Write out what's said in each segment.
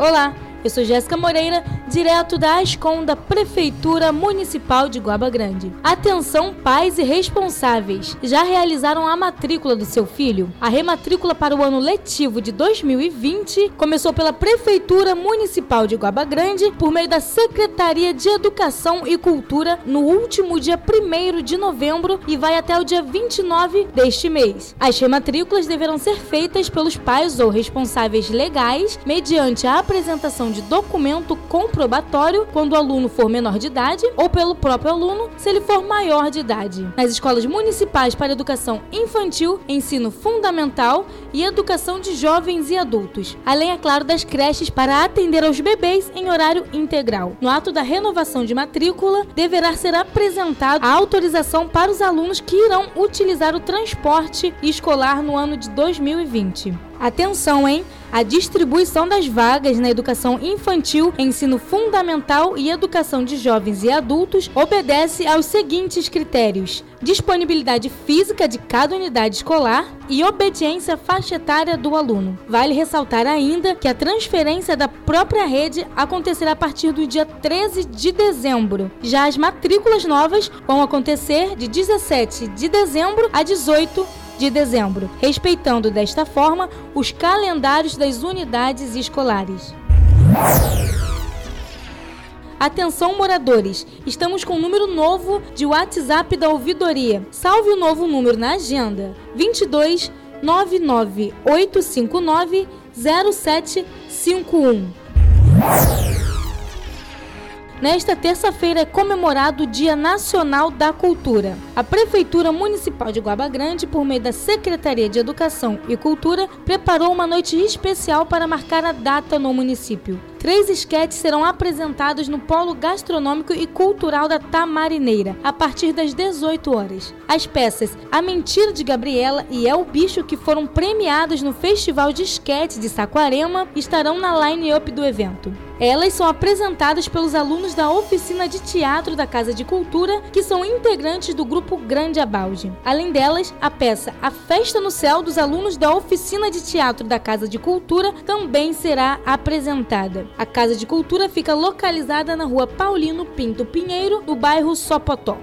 Olá, eu sou Jéssica Moreira, direto da ASCOM da Prefeitura Municipal de Guaba Grande. Atenção, pais e responsáveis! Já realizaram a matrícula do seu filho? A rematrícula para o ano letivo de 2020 começou pela Prefeitura Municipal de Guaba Grande por meio da Secretaria de Educação e Cultura no último dia 1 de novembro e vai até o dia 29 deste mês. As rematrículas deverão ser feitas pelos pais ou responsáveis legais mediante a apresentação de documento comprobatório quando o aluno for menor de idade ou pelo próprio aluno se ele for maior de idade. Nas escolas municipais para educação infantil, ensino fundamental e educação de jovens e adultos, além, é claro, das creches para atender aos bebês em horário integral. No ato da renovação de matrícula, deverá ser apresentada a autorização para os alunos que irão utilizar o transporte escolar no ano de 2020. Atenção, hein? A distribuição das vagas na educação infantil, ensino fundamental e educação de jovens e adultos obedece aos seguintes critérios: disponibilidade física de cada unidade escolar e obediência faixa etária do aluno. Vale ressaltar ainda que a transferência da própria rede acontecerá a partir do dia 13 de dezembro. Já as matrículas novas vão acontecer de 17 de dezembro a 18 de dezembro, respeitando desta forma os calendários das unidades escolares. Atenção moradores, estamos com um número novo de WhatsApp da ouvidoria. Salve o novo número na agenda: 22 99 859 0751. Nesta terça-feira é comemorado o Dia Nacional da Cultura. A Prefeitura Municipal de Guaba Grande, por meio da Secretaria de Educação e Cultura, preparou uma noite especial para marcar a data no município. Três esquetes serão apresentados no Polo Gastronômico e Cultural da Tamarineira, a partir das 18 horas. As peças A Mentira de Gabriela e É o Bicho, que foram premiadas no Festival de Esquete de Saquarema, estarão na line-up do evento. Elas são apresentadas pelos alunos da oficina de teatro da Casa de Cultura, que são integrantes do grupo Grande Abalde. Além delas, a peça A Festa no Céu dos alunos da oficina de teatro da Casa de Cultura também será apresentada. A Casa de Cultura fica localizada na rua Paulino Pinto Pinheiro, no bairro Sopotó.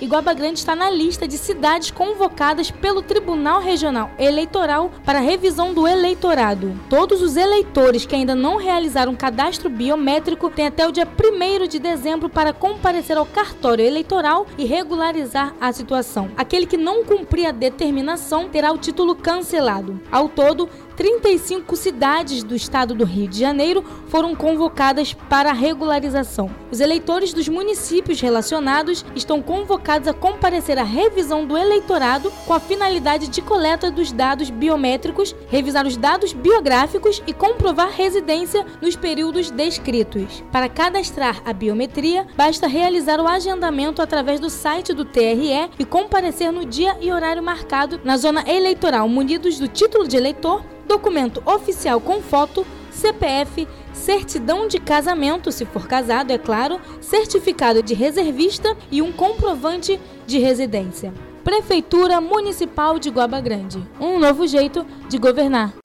Iguaba Grande está na lista de cidades convocadas pelo Tribunal Regional Eleitoral para revisão do eleitorado. Todos os eleitores que ainda não realizaram cadastro biométrico têm até o dia 1 de dezembro para comparecer ao cartório eleitoral e regularizar a situação. Aquele que não cumprir a determinação terá o título cancelado. Ao todo, 35 cidades do estado do Rio de Janeiro foram convocadas para regularização. Os eleitores dos municípios relacionados estão convocados a comparecer à revisão do eleitorado com a finalidade de coleta dos dados biométricos, revisar os dados biográficos e comprovar residência nos períodos descritos. Para cadastrar a biometria, basta realizar o agendamento através do site do TRE e comparecer no dia e horário marcado na zona eleitoral, munidos do título de eleitor documento oficial com foto, CPF, certidão de casamento, se for casado, é claro, certificado de reservista e um comprovante de residência. Prefeitura Municipal de Guaba Grande. Um novo jeito de governar.